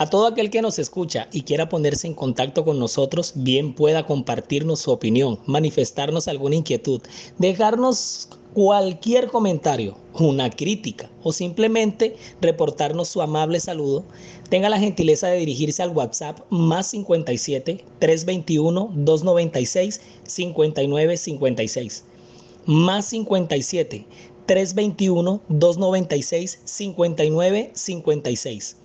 A todo aquel que nos escucha y quiera ponerse en contacto con nosotros, bien pueda compartirnos su opinión, manifestarnos alguna inquietud, dejarnos cualquier comentario, una crítica o simplemente reportarnos su amable saludo, tenga la gentileza de dirigirse al WhatsApp más 57 321 296 5956. Más 57 321 296 5956.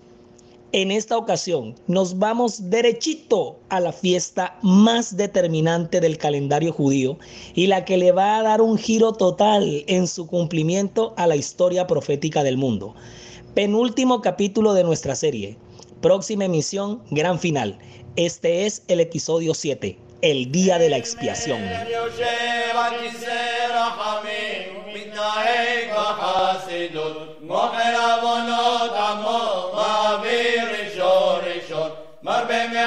En esta ocasión nos vamos derechito a la fiesta más determinante del calendario judío y la que le va a dar un giro total en su cumplimiento a la historia profética del mundo. Penúltimo capítulo de nuestra serie. Próxima emisión, gran final. Este es el episodio 7, el día de la expiación.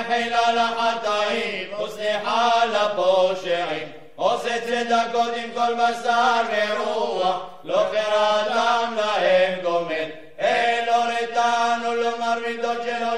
חילול החטאים וסליחה לפושעים עושה צדקות עם כל בשר ורוח לא חרתם להם גומל אלוהיתנו לומר מידות של עול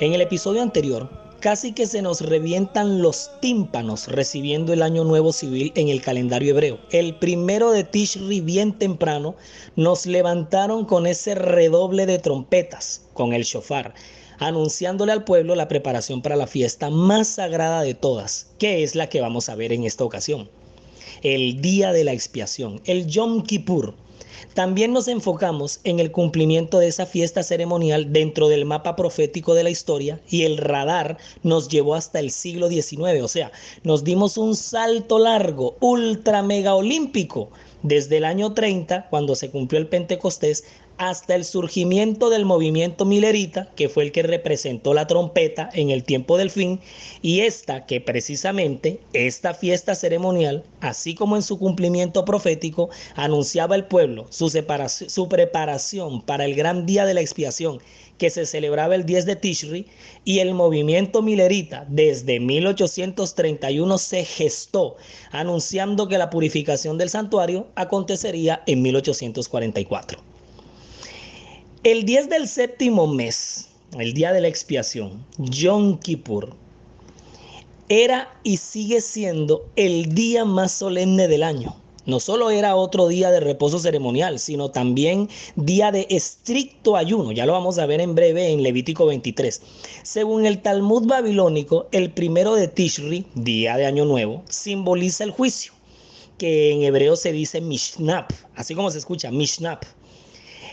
En el episodio anterior Casi que se nos revientan los tímpanos recibiendo el año nuevo civil en el calendario hebreo. El primero de Tishri bien temprano nos levantaron con ese redoble de trompetas, con el shofar, anunciándole al pueblo la preparación para la fiesta más sagrada de todas, que es la que vamos a ver en esta ocasión. El día de la expiación, el Yom Kippur también nos enfocamos en el cumplimiento de esa fiesta ceremonial dentro del mapa profético de la historia y el radar nos llevó hasta el siglo XIX, o sea, nos dimos un salto largo, ultra mega olímpico, desde el año 30, cuando se cumplió el Pentecostés, hasta el surgimiento del movimiento milerita, que fue el que representó la trompeta en el tiempo del fin, y esta que precisamente, esta fiesta ceremonial, así como en su cumplimiento profético, anunciaba al pueblo su, preparación para el gran día de la expiación, que se celebraba el 10 de Tishri, y el movimiento milerita desde 1831 se gestó, anunciando que la purificación del santuario acontecería en 1844. El 10 del séptimo mes, el día de la expiación, Yom Kippur, era y sigue siendo el día más solemne del año. No solo era otro día de reposo ceremonial, sino también día de estricto ayuno. Ya lo vamos a ver en breve en Levítico 23. Según el Talmud babilónico, el primero de Tishri, día de Año Nuevo, simboliza el juicio, que en hebreo se dice Mishnap, así como se escucha, Mishnap.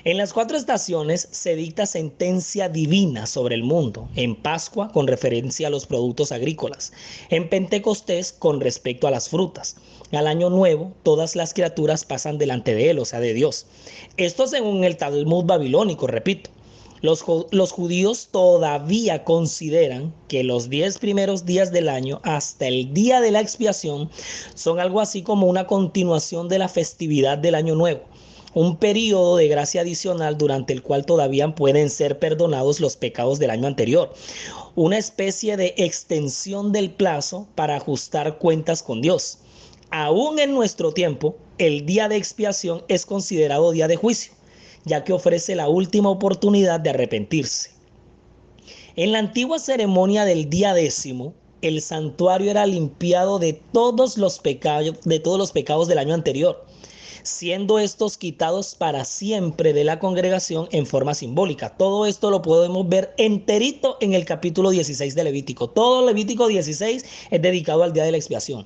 En las cuatro estaciones se dicta sentencia divina sobre el mundo. En Pascua con referencia a los productos agrícolas. En Pentecostés con respecto a las frutas. Al año nuevo todas las criaturas pasan delante de él, o sea, de Dios. Esto según el Talmud babilónico, repito. Los, los, judíos todavía consideran que los diez primeros días del año hasta el día de la expiación son algo así como una continuación de la festividad del año nuevo un periodo de gracia adicional durante el cual todavía pueden ser perdonados los pecados del año anterior. Una especie de extensión del plazo para ajustar cuentas con Dios. Aún en nuestro tiempo, el día de expiación es considerado día de juicio, ya que ofrece la última oportunidad de arrepentirse. En la antigua ceremonia del día décimo, el santuario era limpiado de todos los pecados, de todos los pecados del año anterior siendo estos quitados para siempre de la congregación en forma simbólica. Todo esto lo podemos ver enterito en el capítulo 16 de Levítico. Todo Levítico 16 es dedicado al día de la expiación.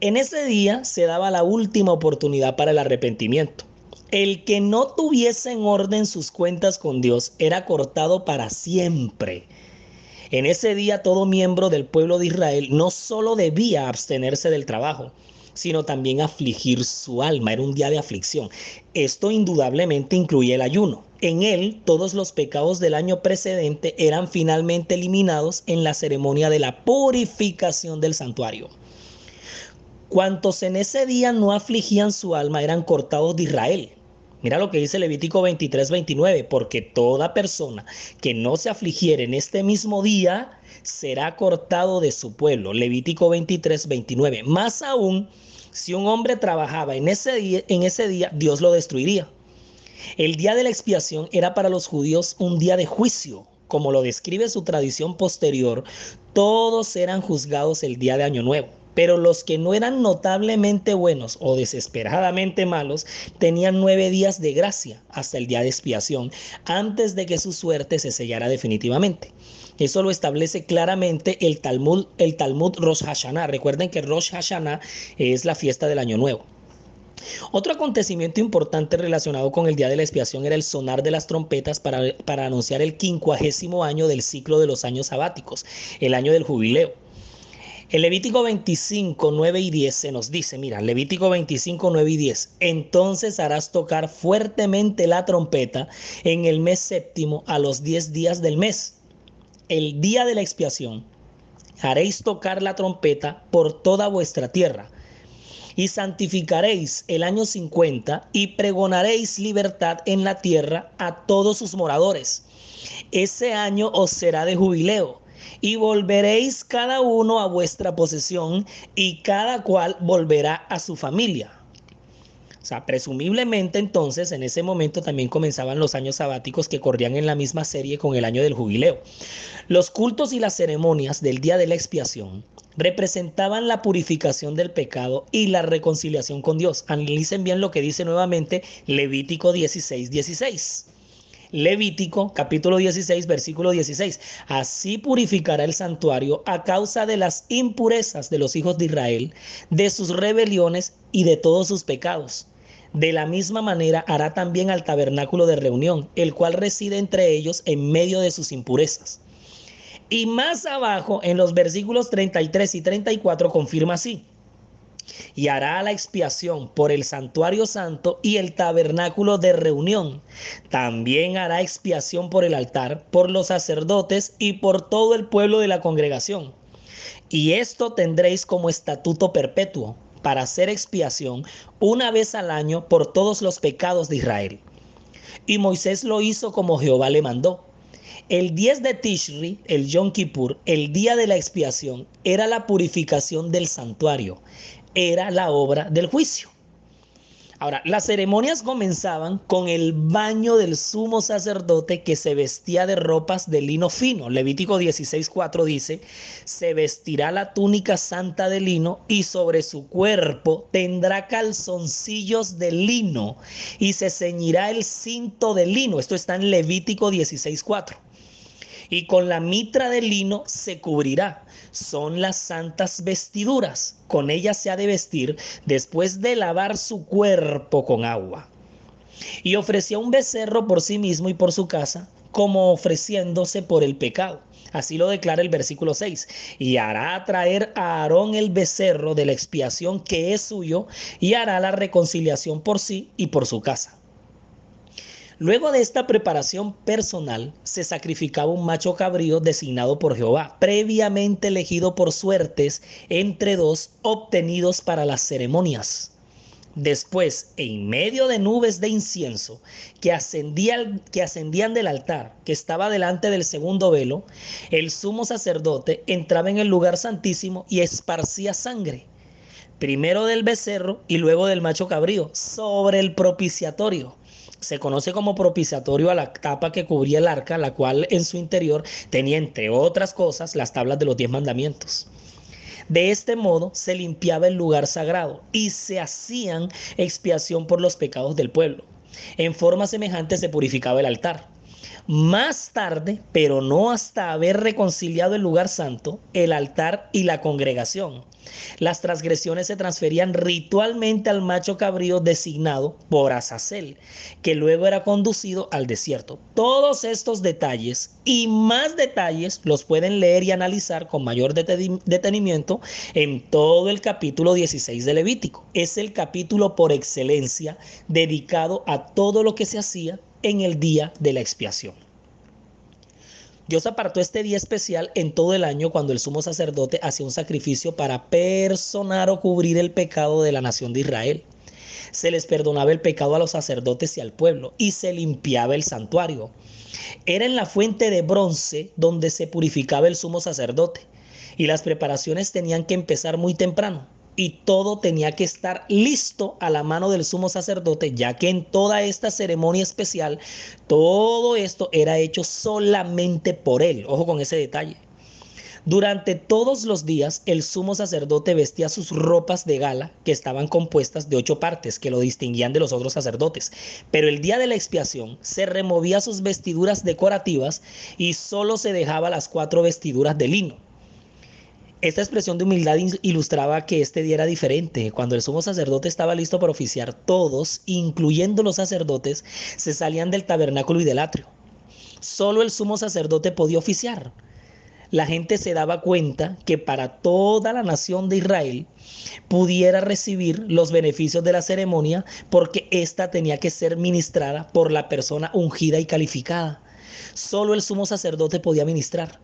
En ese día se daba la última oportunidad para el arrepentimiento. El que no tuviese en orden sus cuentas con Dios era cortado para siempre. En ese día todo miembro del pueblo de Israel no solo debía abstenerse del trabajo, sino también afligir su alma. Era un día de aflicción. Esto indudablemente incluye el ayuno. En él, todos los pecados del año precedente eran finalmente eliminados en la ceremonia de la purificación del santuario. Cuantos en ese día no afligían su alma eran cortados de Israel. Mira lo que dice Levítico 23, 29, porque toda persona que no se afligiere en este mismo día será cortado de su pueblo. Levítico 23, 29. Más aún, si un hombre trabajaba en ese día, en ese día Dios lo destruiría. El día de la expiación era para los judíos un día de juicio. Como lo describe su tradición posterior, todos eran juzgados el día de Año Nuevo. Pero los que no eran notablemente buenos o desesperadamente malos tenían nueve días de gracia hasta el día de expiación, antes de que su suerte se sellara definitivamente. Eso lo establece claramente el Talmud, el Talmud Rosh Hashanah. Recuerden que Rosh Hashanah es la fiesta del Año Nuevo. Otro acontecimiento importante relacionado con el día de la expiación era el sonar de las trompetas para, para anunciar el quincuagésimo año del ciclo de los años sabáticos, el año del jubileo. En Levítico 25, 9 y 10 se nos dice, mira, Levítico 25, 9 y 10, entonces harás tocar fuertemente la trompeta en el mes séptimo a los 10 días del mes, el día de la expiación. Haréis tocar la trompeta por toda vuestra tierra y santificaréis el año 50 y pregonaréis libertad en la tierra a todos sus moradores. Ese año os será de jubileo y volveréis cada uno a vuestra posesión y cada cual volverá a su familia. O sea, presumiblemente entonces en ese momento también comenzaban los años sabáticos que corrían en la misma serie con el año del jubileo. Los cultos y las ceremonias del día de la expiación representaban la purificación del pecado y la reconciliación con Dios. Analicen bien lo que dice nuevamente Levítico 16, 16. Levítico capítulo 16, versículo 16. Así purificará el santuario a causa de las impurezas de los hijos de Israel, de sus rebeliones y de todos sus pecados. De la misma manera hará también al tabernáculo de reunión, el cual reside entre ellos en medio de sus impurezas. Y más abajo, en los versículos 33 y 34, confirma así y hará la expiación por el santuario santo y el tabernáculo de reunión. También hará expiación por el altar, por los sacerdotes y por todo el pueblo de la congregación. Y esto tendréis como estatuto perpetuo para hacer expiación una vez al año por todos los pecados de Israel. Y Moisés lo hizo como Jehová le mandó. El 10 de Tishri, el Yom Kippur, el día de la expiación, era la purificación del santuario era la obra del juicio. Ahora, las ceremonias comenzaban con el baño del sumo sacerdote que se vestía de ropas de lino fino. Levítico 16:4 dice, se vestirá la túnica santa de lino y sobre su cuerpo tendrá calzoncillos de lino y se ceñirá el cinto de lino. Esto está en Levítico 16:4 y con la mitra de lino se cubrirá. Son las santas vestiduras. Con ellas se ha de vestir después de lavar su cuerpo con agua. Y ofrecía un becerro por sí mismo y por su casa, como ofreciéndose por el pecado. Así lo declara el versículo 6. Y hará traer a Aarón el becerro de la expiación que es suyo y hará la reconciliación por sí y por su casa. Luego de esta preparación personal, se sacrificaba un macho cabrío designado por Jehová, previamente elegido por suertes entre dos obtenidos para las ceremonias. Después, en medio de nubes de incienso que que ascendían del altar que estaba delante del segundo velo, el sumo sacerdote entraba en el lugar santísimo y esparcía sangre, primero del becerro y luego del macho cabrío, sobre el propiciatorio se conoce como propiciatorio a la tapa que cubría el arca, la cual en su interior tenía, entre otras cosas, las tablas de los diez mandamientos. De este modo se limpiaba el lugar sagrado y se hacían expiación por los pecados del pueblo. En forma semejante se purificaba el altar. Más tarde, pero no hasta haber reconciliado el lugar santo, el altar y la congregación. Las transgresiones se transferían ritualmente al macho cabrío designado por Azazel, que luego era conducido al desierto. Todos estos detalles y más detalles los pueden leer y analizar con mayor detenimiento en todo el capítulo 16 de Levítico. Es el capítulo por excelencia dedicado a todo lo que se hacía en el día de la expiación. Dios apartó este día especial en todo el año cuando el sumo sacerdote hacía un sacrificio para personar o cubrir el pecado de la nación de Israel. Se les perdonaba el pecado a los sacerdotes y al pueblo y se limpiaba el santuario. Era en la fuente de bronce donde se purificaba el sumo sacerdote y las preparaciones tenían que empezar muy temprano y todo tenía que estar listo a la mano del sumo sacerdote, ya que en toda esta ceremonia especial, todo esto era hecho solamente por él. Ojo con ese detalle. Durante todos los días, el sumo sacerdote vestía sus ropas de gala, que estaban compuestas de ocho partes, que lo distinguían de los otros sacerdotes. Pero el día de la expiación se removía sus vestiduras decorativas y solo se dejaba las cuatro vestiduras de lino esta expresión de humildad ilustraba que este día era diferente. Cuando el sumo sacerdote estaba listo para oficiar, todos, incluyendo los sacerdotes, se salían del tabernáculo y del atrio. Solo el sumo sacerdote podía oficiar. La gente se daba cuenta que para toda la nación de Israel pudiera recibir los beneficios de la ceremonia porque ésta tenía que ser ministrada por la persona ungida y calificada. Solo el sumo sacerdote podía ministrar.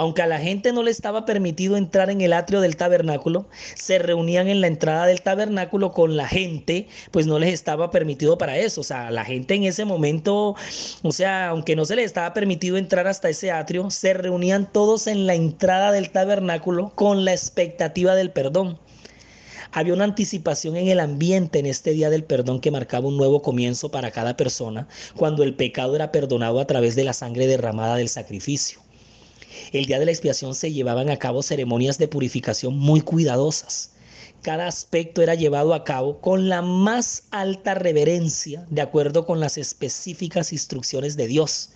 Aunque a la gente no le estaba permitido entrar en el atrio del tabernáculo, se reunían en la entrada del tabernáculo con la gente, pues no les estaba permitido para eso. O sea, la gente en ese momento, o sea, aunque no se les estaba permitido entrar hasta ese atrio, se reunían todos en la entrada del tabernáculo con la expectativa del perdón. Había una anticipación en el ambiente en este día del perdón que marcaba un nuevo comienzo para cada persona cuando el pecado era perdonado a través de la sangre derramada del sacrificio. El día de la expiación se llevaban a cabo ceremonias de purificación muy cuidadosas. Cada aspecto era llevado a cabo con la más alta reverencia, de acuerdo con las específicas instrucciones de Dios.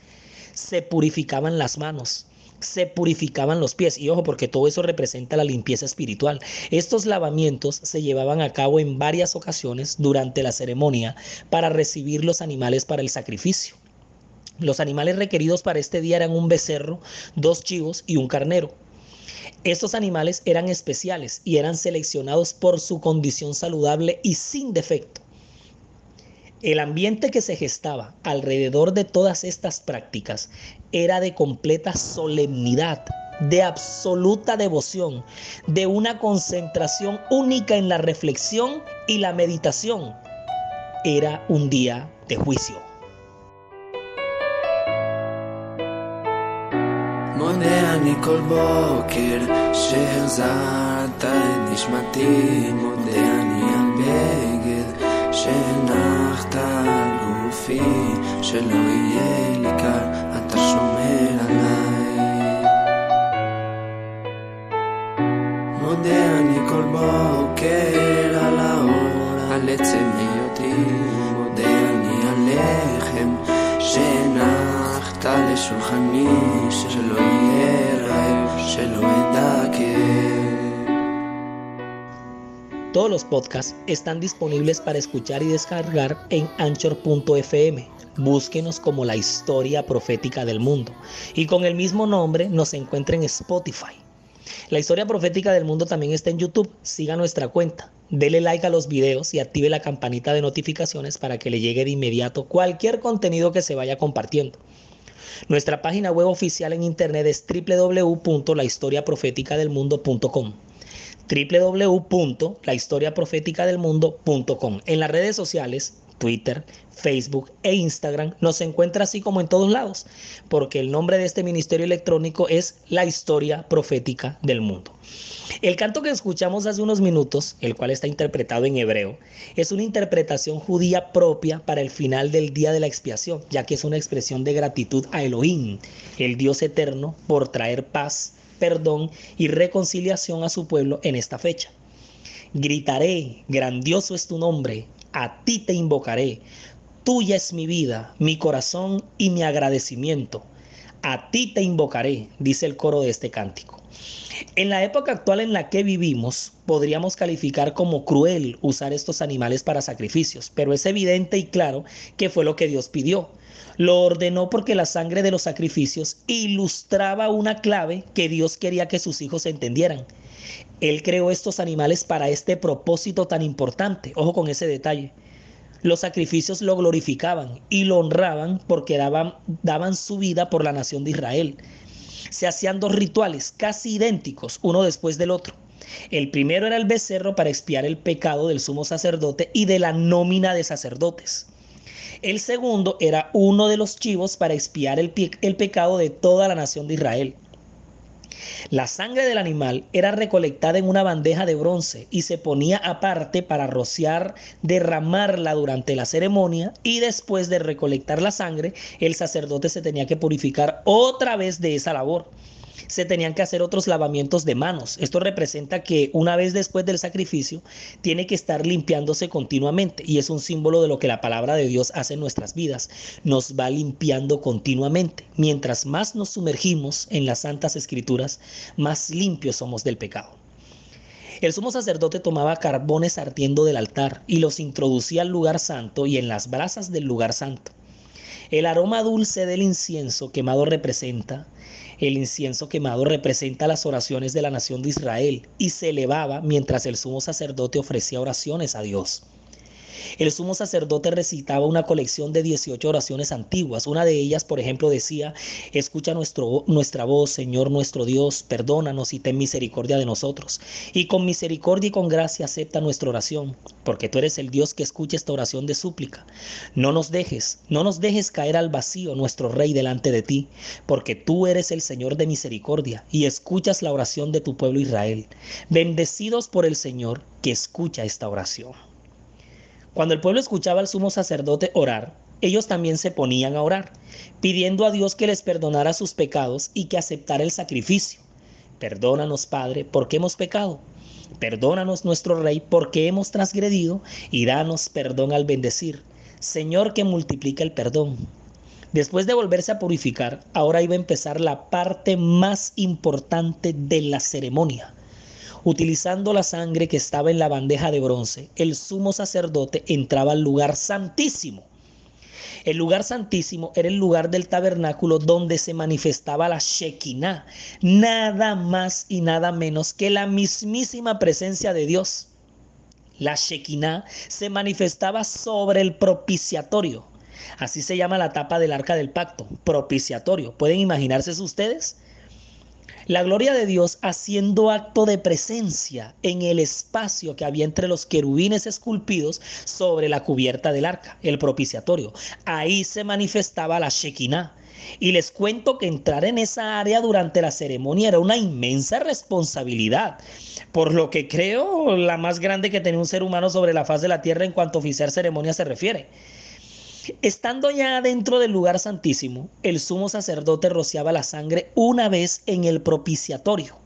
Se purificaban las manos, se purificaban los pies. Y ojo, porque todo eso representa la limpieza espiritual. Estos lavamientos se llevaban a cabo en varias ocasiones durante la ceremonia para recibir los animales para el sacrificio. Los animales requeridos para este día eran un becerro, dos chivos y un carnero. Estos animales eran especiales y eran seleccionados por su condición saludable y sin defecto. El ambiente que se gestaba alrededor de todas estas prácticas era de completa solemnidad, de absoluta devoción, de una concentración única en la reflexión y la meditación. Era un día de juicio. אני כל בוקר שהחזרת את נשמתי מודה אני על בגד שהנחת על גופי שלא יהיה לי קר אתה שומר עליי. מודה אני כל בוקר על האור על עצם היותי מודה אני על לחם Todos los podcasts están disponibles para escuchar y descargar en anchor.fm. Búsquenos como la historia profética del mundo y con el mismo nombre nos encuentra en Spotify. La historia profética del mundo también está en YouTube. Siga nuestra cuenta. Dele like a los videos y active la campanita de notificaciones para que le llegue de inmediato cualquier contenido que se vaya compartiendo. Nuestra página web oficial en internet es www.lahistoriaprofeticadelmundo.com www.lahistoriaprofeticadelmundo.com En las redes sociales, Twitter, Facebook e Instagram nos encuentra así como en todos lados, porque el nombre de este ministerio electrónico es La Historia Profética del Mundo. El canto que escuchamos hace unos minutos, el cual está interpretado en hebreo, es una interpretación judía propia para el final del día de la expiación, ya que es una expresión de gratitud a Elohim, el Dios eterno, por traer paz, perdón y reconciliación a su pueblo en esta fecha. Gritaré, grandioso es tu nombre, a ti te invocaré, tuya es mi vida, mi corazón y mi agradecimiento. A ti te invocaré, dice el coro de este cántico. En la época actual en la que vivimos, podríamos calificar como cruel usar estos animales para sacrificios, pero es evidente y claro que fue lo que Dios pidió. Lo ordenó porque la sangre de los sacrificios ilustraba una clave que Dios quería que sus hijos entendieran. Él creó estos animales para este propósito tan importante. Ojo con ese detalle. Los sacrificios lo glorificaban y lo honraban porque daban, su vida por la nación de Israel. Se hacían dos rituales casi idénticos, uno después del otro. El primero era el becerro para expiar el pecado del sumo sacerdote y de la nómina de sacerdotes. El segundo era uno de los chivos para expiar el pecado de toda la nación de Israel. La sangre del animal era recolectada en una bandeja de bronce y se ponía aparte para rociar, derramarla durante la ceremonia y después de recolectar la sangre, el sacerdote se tenía que purificar otra vez de esa labor se tenían que hacer otros lavamientos de manos. Esto representa que una vez después del sacrificio tiene que estar limpiándose continuamente y es un símbolo de lo que la palabra de Dios hace en nuestras vidas. Nos va limpiando continuamente. Mientras más nos sumergimos en las santas escrituras, más limpios somos del pecado. El sumo sacerdote tomaba carbones ardiendo del altar y los introducía al lugar santo y en las brasas del lugar santo. El aroma dulce del incienso quemado representa el incienso quemado representa las oraciones de la nación de Israel y se elevaba mientras el sumo sacerdote ofrecía oraciones a Dios. El sumo sacerdote recitaba una colección de 18 oraciones antiguas. Una de ellas, por ejemplo, decía, escucha nuestra voz, Señor nuestro Dios, perdónanos y ten misericordia de nosotros. Y con misericordia y con gracia acepta nuestra oración, porque tú eres el Dios que escucha esta oración de súplica. No nos dejes, no nos dejes caer al vacío, nuestro Rey, delante de ti, porque tú eres el Señor de misericordia y escuchas la oración de tu pueblo Israel. Bendecidos por el Señor que escucha esta oración. Cuando el pueblo escuchaba al sumo sacerdote orar, ellos también se ponían a orar, pidiendo a Dios que les perdonara sus pecados y que aceptara el sacrificio. Perdónanos, Padre, porque hemos pecado. Perdónanos, nuestro Rey, porque hemos transgredido, y danos perdón al bendecir. Señor que multiplica el perdón. Después de volverse a purificar, ahora iba a empezar la parte más importante de la ceremonia Utilizando la sangre que estaba en la bandeja de bronce, el sumo sacerdote entraba al lugar santísimo. El lugar santísimo era el lugar del tabernáculo donde se manifestaba la Shekinah, nada más y nada menos que la mismísima presencia de Dios. La Shekinah se manifestaba sobre el propiciatorio. Así se llama la tapa del arca del pacto, propiciatorio. ¿Pueden imaginarse ustedes? La gloria de Dios haciendo acto de presencia en el espacio que había entre los querubines esculpidos sobre la cubierta del arca, el propiciatorio. Ahí se manifestaba la Shekinah. Y les cuento que entrar en esa área durante la ceremonia era una inmensa responsabilidad, por lo que creo la más grande que tenía un ser humano sobre la faz de la tierra en cuanto a oficiar ceremonia se refiere. Estando ya dentro del lugar santísimo, el sumo sacerdote rociaba la sangre una vez en el propiciatorio.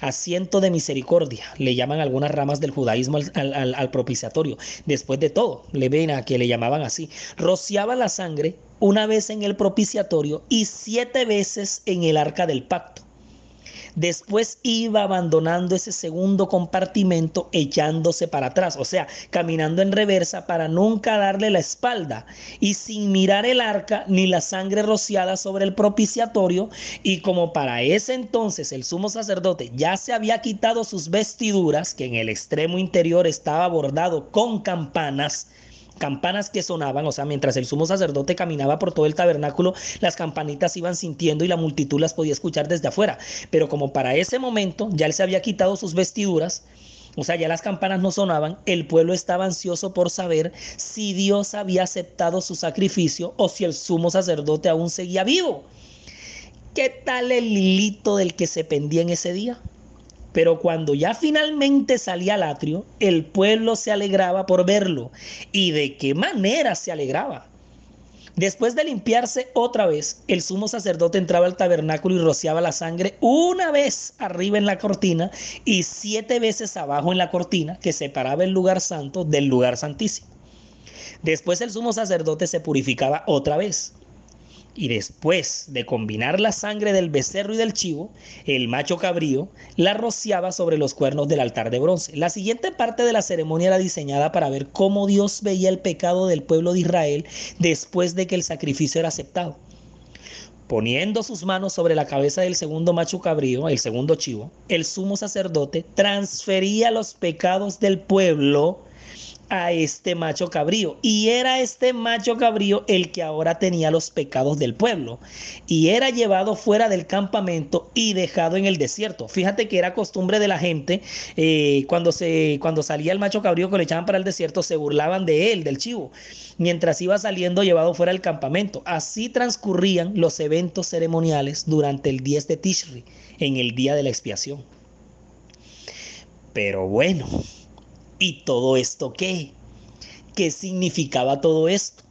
Asiento de misericordia, le llaman algunas ramas del judaísmo al, propiciatorio. Después de todo, le ven a que le llamaban así. Rociaba la sangre una vez en el propiciatorio y siete veces en el arca del pacto. Después iba abandonando ese segundo compartimento echándose para atrás, o sea, caminando en reversa para nunca darle la espalda y sin mirar el arca ni la sangre rociada sobre el propiciatorio. Y como para ese entonces el sumo sacerdote ya se había quitado sus vestiduras, que en el extremo interior estaba bordado con campanas, campanas que sonaban, o sea, mientras el sumo sacerdote caminaba por todo el tabernáculo, las campanitas iban sintiendo y la multitud las podía escuchar desde afuera. Pero como para ese momento ya él se había quitado sus vestiduras, o sea, ya las campanas no sonaban, el pueblo estaba ansioso por saber si Dios había aceptado su sacrificio o si el sumo sacerdote aún seguía vivo. ¿Qué tal el hilito del que se pendía en ese día? Pero cuando ya finalmente salía al atrio, el pueblo se alegraba por verlo. ¿Y de qué manera se alegraba? Después de limpiarse otra vez, el sumo sacerdote entraba al tabernáculo y rociaba la sangre una vez arriba en la cortina y siete veces abajo en la cortina que separaba el lugar santo del lugar santísimo. Después el sumo sacerdote se purificaba otra vez y después de combinar la sangre del becerro y del chivo, el macho cabrío la rociaba sobre los cuernos del altar de bronce. La siguiente parte de la ceremonia era diseñada para ver cómo Dios veía el pecado del pueblo de Israel después de que el sacrificio era aceptado. Poniendo sus manos sobre la cabeza del segundo macho cabrío, el segundo chivo, el sumo sacerdote transfería los pecados del pueblo a este macho cabrío. Y era este macho cabrío el que ahora tenía los pecados del pueblo. Y era llevado fuera del campamento y dejado en el desierto. Fíjate que era costumbre de la gente, eh, cuando, se, cuando salía el macho cabrío que le echaban para el desierto, se burlaban de él, del chivo, mientras iba saliendo llevado fuera del campamento. Así transcurrían los eventos ceremoniales durante el 10 de Tishri, en el día de la expiación. Pero bueno, ¿Y todo esto qué? ¿Qué significaba todo esto?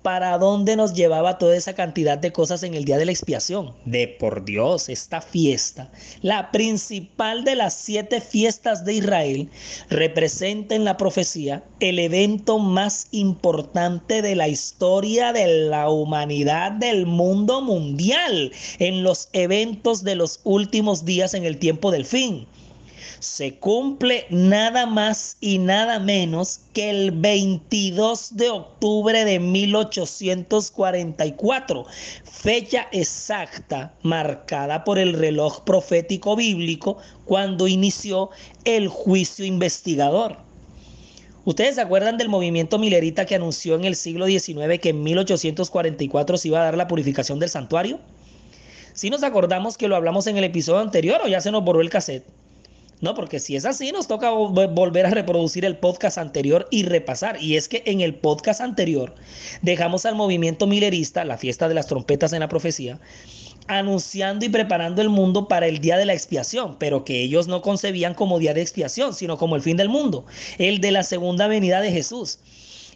¿Para dónde nos llevaba toda esa cantidad de cosas en el día de la expiación? De por Dios, esta fiesta, la principal de las siete fiestas de Israel, representa en la profecía el evento más importante de la historia de la humanidad, del mundo mundial, en los eventos de los últimos días en el tiempo del fin se cumple nada más y nada menos que el 22 de octubre de 1844, fecha exacta marcada por el reloj profético bíblico cuando inició el juicio investigador. ¿Ustedes se acuerdan del movimiento milerita que anunció en el siglo XIX que en 1844 se iba a dar la purificación del santuario? Si nos acordamos que lo hablamos en el episodio anterior o ya se nos borró el cassette. No, porque si es así, nos toca volver a reproducir el podcast anterior y repasar. Y es que en el podcast anterior dejamos al movimiento milerista, la fiesta de las trompetas en la profecía, anunciando y preparando el mundo para el día de la expiación, pero que ellos no concebían como día de expiación, sino como el fin del mundo, el de la segunda venida de Jesús.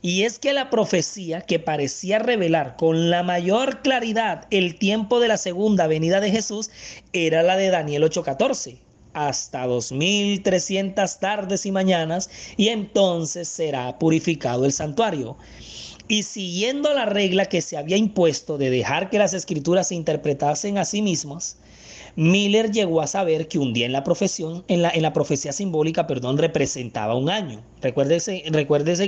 Y es que la profecía que parecía revelar con la mayor claridad el tiempo de la segunda venida de Jesús era la de Daniel 8:14 hasta 2300 tardes y mañanas y entonces será purificado el santuario. Y siguiendo la regla que se había impuesto de dejar que las escrituras se interpretasen a sí mismas, Miller llegó a saber que un día en la profesión, en la, en la profecía simbólica, perdón, representaba un año. Recuérdese,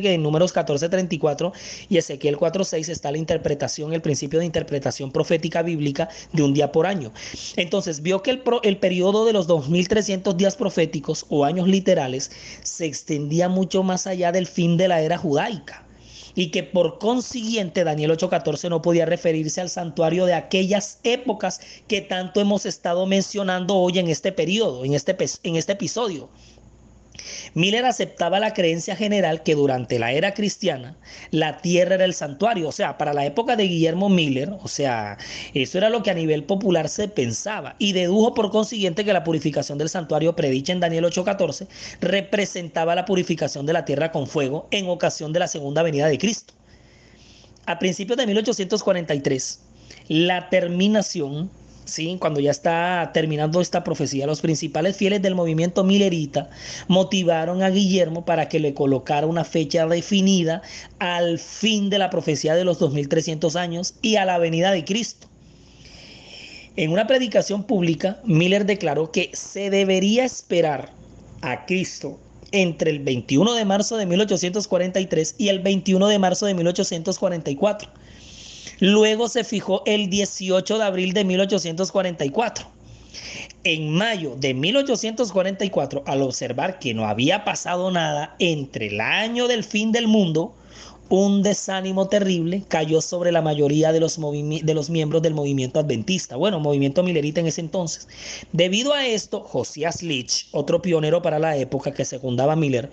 que en números 14:34 y Ezequiel 4:6 está la interpretación, el principio de interpretación profética bíblica de un día por año. Entonces vio que el, el periodo de los 2300 días proféticos o años literales se extendía mucho más allá del fin de la era judaica y que por consiguiente Daniel 8:14 no podía referirse al santuario de aquellas épocas que tanto hemos estado mencionando hoy en este periodo, en este, en este episodio. Miller aceptaba la creencia general que durante la era cristiana la tierra era el santuario, o sea, para la época de Guillermo Miller, o sea, eso era lo que a nivel popular se pensaba y dedujo por consiguiente que la purificación del santuario predicha en Daniel 8:14 representaba la purificación de la tierra con fuego en ocasión de la segunda venida de Cristo. A principios de 1843, la terminación ¿sí? cuando ya está terminando esta profecía, los principales fieles del movimiento milerita motivaron a Guillermo para que le colocara una fecha definida al fin de la profecía de los 2300 años y a la venida de Cristo. En una predicación pública, Miller declaró que se debería esperar a Cristo entre el 21 de marzo de 1843 y el 21 de marzo de 1844 Luego se fijó el 18 de abril de 1844. En mayo de 1844, al observar que no había pasado nada entre el año del fin del mundo, un desánimo terrible cayó sobre la mayoría de los, de los, miembros del movimiento adventista, bueno, movimiento milerita en ese entonces. Debido a esto, Josías Leach, otro pionero para la época que secundaba a Miller,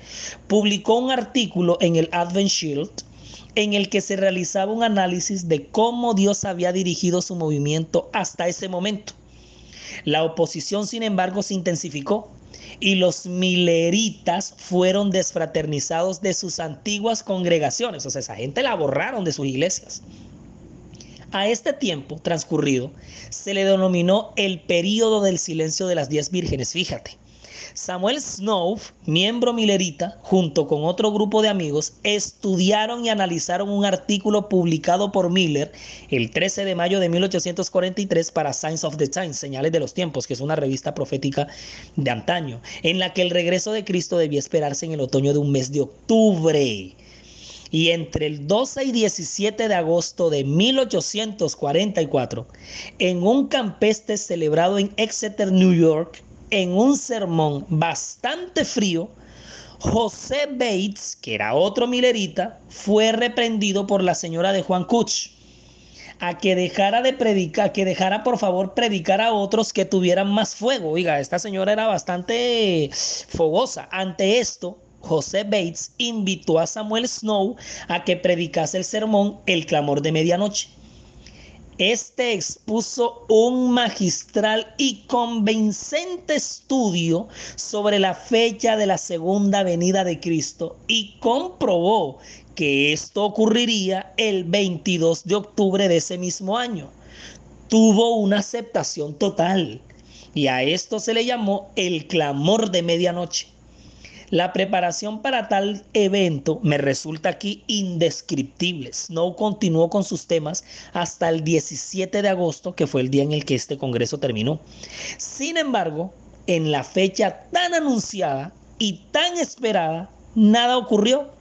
publicó un artículo en el Advent Shield en el que se realizaba un análisis de cómo Dios había dirigido su movimiento hasta ese momento. La oposición, sin embargo, se intensificó y los mileritas fueron desfraternizados de sus antiguas congregaciones. O sea, esa gente la borraron de sus iglesias. A este tiempo transcurrido se le denominó el período del silencio de las diez vírgenes. Fíjate, Samuel Snow, miembro milerita, junto con otro grupo de amigos, estudiaron y analizaron un artículo publicado por Miller el 13 de mayo de 1843 para Signs of the Times, Señales de los Tiempos, que es una revista profética de antaño, en la que el regreso de Cristo debía esperarse en el otoño de un mes de octubre. Y entre el 12 y 17 de agosto de 1844, en un campestre celebrado en Exeter, New York, en un sermón bastante frío, José Bates, que era otro milerita, fue reprendido por la señora de Juan Kuch a que dejara de predicar, que dejara por favor predicar a otros que tuvieran más fuego. Oiga, esta señora era bastante fogosa. Ante esto, José Bates invitó a Samuel Snow a que predicase el sermón El clamor de medianoche. Este expuso un magistral y convincente estudio sobre la fecha de la segunda venida de Cristo y comprobó que esto ocurriría el 22 de octubre de ese mismo año. Tuvo una aceptación total y a esto se le llamó el clamor de medianoche. La preparación para tal evento me resulta aquí indescriptible. Snow continuó con sus temas hasta el 17 de agosto, que fue el día en el que este congreso terminó. Sin embargo, en la fecha tan anunciada y tan esperada, nada ocurrió.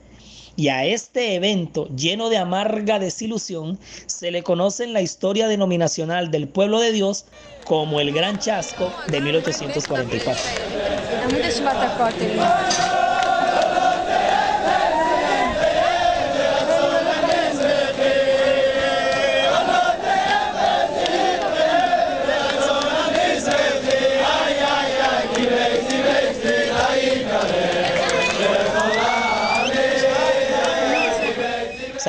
Y a este evento lleno de amarga desilusión se le conoce en la historia denominacional del pueblo de Dios como el Gran Chasco de 1844.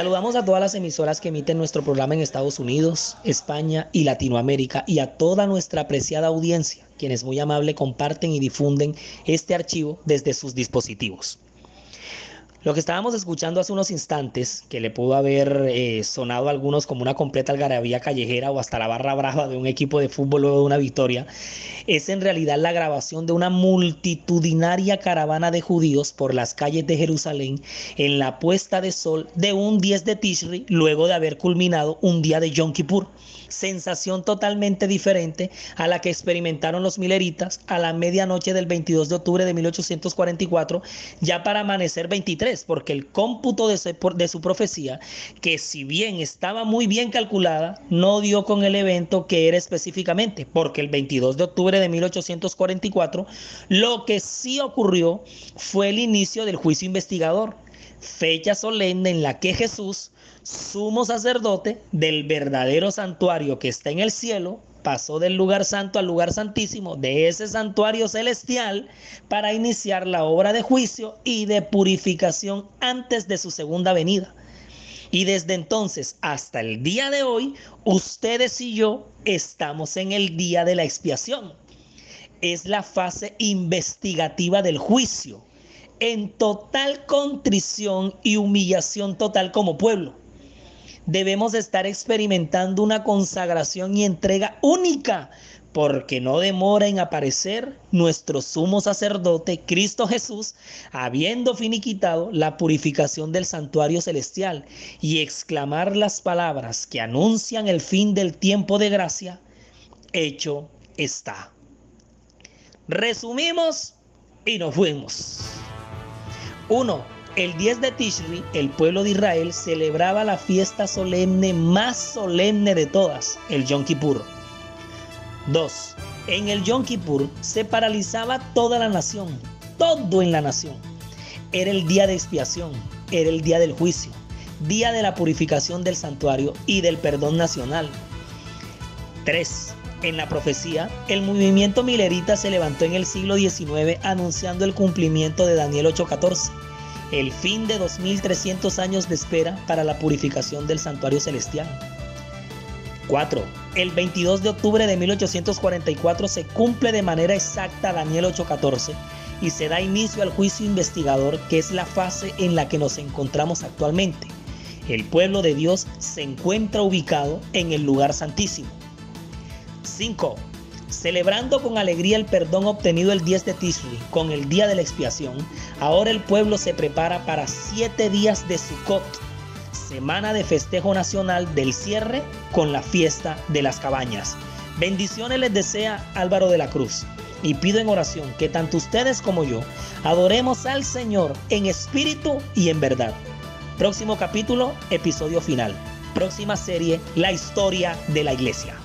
Saludamos a todas las emisoras que emiten nuestro programa en Estados Unidos, España y Latinoamérica y a toda nuestra apreciada audiencia quienes muy amable comparten y difunden este archivo desde sus dispositivos. Lo que estábamos escuchando hace unos instantes, que le pudo haber eh, sonado a algunos como una completa algarabía callejera o hasta la barra brava de un equipo de fútbol luego de una victoria, es en realidad la grabación de una multitudinaria caravana de judíos por las calles de Jerusalén en la puesta de sol de un 10 de Tishri luego de haber culminado un día de Yom Kippur. Sensación totalmente diferente a la que experimentaron los mileritas a la medianoche del 22 de octubre de 1844, ya para amanecer 23, porque el cómputo de de su profecía, que si bien estaba muy bien calculada, no dio con el evento que era específicamente, porque el 22 de octubre de 1844, lo que sí ocurrió fue el inicio del juicio investigador, fecha solemne en la que Jesús sumo sacerdote del verdadero santuario que está en el cielo, pasó del lugar santo al lugar santísimo, de ese santuario celestial, para iniciar la obra de juicio y de purificación antes de su segunda venida. Y desde entonces hasta el día de hoy, ustedes y yo estamos en el día de la expiación. Es la fase investigativa del juicio, en total contrición y humillación total como pueblo debemos estar experimentando una consagración y entrega única, porque no demora en aparecer nuestro sumo sacerdote, Cristo Jesús, habiendo finiquitado la purificación del santuario celestial y exclamar las palabras que anuncian el fin del tiempo de gracia, hecho está. Resumimos y nos fuimos. 1 el 10 de Tishri, el pueblo de Israel celebraba la fiesta solemne más solemne de todas, el Yom Kippur. 2. En el Yom Kippur se paralizaba toda la nación, todo en la nación. Era el día de expiación, era el día del juicio, día de la purificación del santuario y del perdón nacional. 3. En la profecía, el movimiento milerita se levantó en el siglo XIX anunciando el cumplimiento de Daniel 8:14 el fin de 2300 años de espera para la purificación del santuario celestial. 4. El 22 de octubre de 1844 se cumple de manera exacta Daniel 8:14 y se da inicio al juicio investigador que es la fase en la que nos encontramos actualmente. El pueblo de Dios se encuentra ubicado en el lugar santísimo. 5. Celebrando con alegría el perdón obtenido el 10 de Tishri, con el día de la expiación, ahora el pueblo se prepara para siete días de Sukkot, semana de festejo nacional del cierre con la fiesta de las cabañas. Bendiciones les desea Álvaro de la Cruz y pido en oración que tanto ustedes como yo adoremos al Señor en espíritu y en verdad. Próximo capítulo, episodio final. Próxima serie, la historia de la iglesia.